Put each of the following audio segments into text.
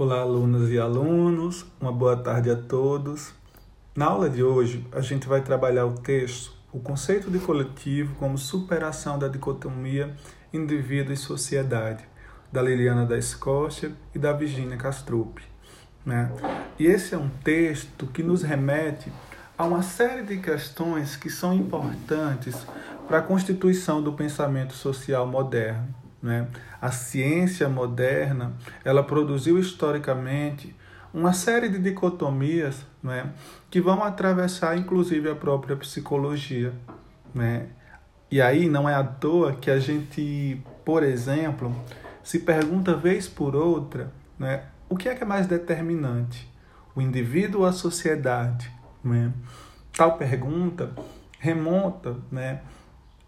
Olá, alunas e alunos, uma boa tarde a todos. Na aula de hoje, a gente vai trabalhar o texto O conceito de coletivo como superação da dicotomia indivíduo e sociedade, da Liliana da Escócia e da Virginia Castrup. Né? E esse é um texto que nos remete a uma série de questões que são importantes para a constituição do pensamento social moderno. Né? A ciência moderna ela produziu historicamente uma série de dicotomias né, que vão atravessar inclusive a própria psicologia. Né? E aí não é à toa que a gente, por exemplo, se pergunta vez por outra né, o que é que é mais determinante, o indivíduo ou a sociedade? Né? Tal pergunta remonta né,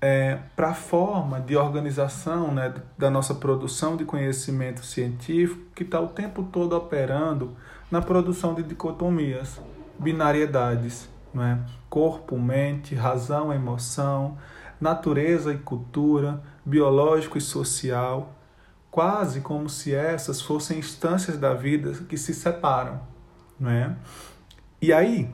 é, para a forma de organização né, da nossa produção de conhecimento científico que está o tempo todo operando na produção de dicotomias, binariedades, né? corpo, mente, razão, emoção, natureza e cultura, biológico e social, quase como se essas fossem instâncias da vida que se separam. Né? E aí,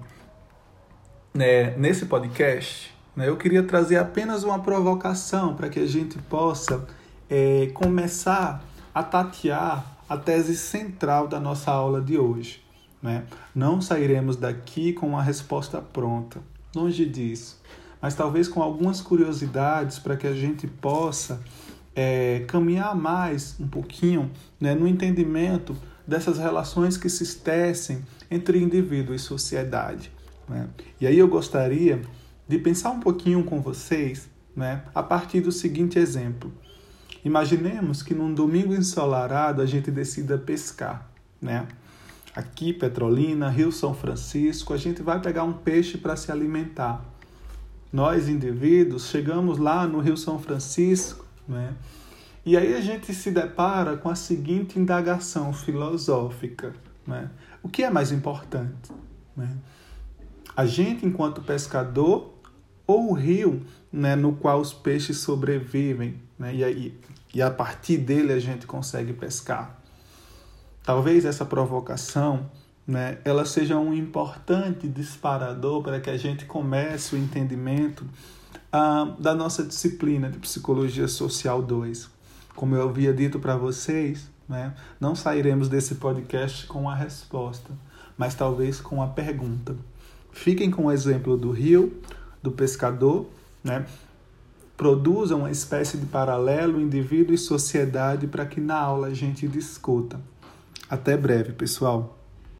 né, nesse podcast? Eu queria trazer apenas uma provocação para que a gente possa é, começar a tatear a tese central da nossa aula de hoje. Né? Não sairemos daqui com uma resposta pronta, longe disso, mas talvez com algumas curiosidades para que a gente possa é, caminhar mais um pouquinho né, no entendimento dessas relações que se tecem entre indivíduo e sociedade. Né? E aí eu gostaria de pensar um pouquinho com vocês né, a partir do seguinte exemplo. Imaginemos que num domingo ensolarado a gente decida pescar. Né? Aqui, Petrolina, Rio São Francisco, a gente vai pegar um peixe para se alimentar. Nós, indivíduos, chegamos lá no Rio São Francisco né? e aí a gente se depara com a seguinte indagação filosófica. Né? O que é mais importante? Né? A gente, enquanto pescador, ou o rio né, no qual os peixes sobrevivem, né, e, aí, e a partir dele a gente consegue pescar. Talvez essa provocação né, ela seja um importante disparador para que a gente comece o entendimento ah, da nossa disciplina de Psicologia Social 2. Como eu havia dito para vocês, né, não sairemos desse podcast com a resposta, mas talvez com a pergunta. Fiquem com o exemplo do rio, do pescador, né? Produzam uma espécie de paralelo indivíduo e sociedade para que na aula a gente discuta. Até breve, pessoal.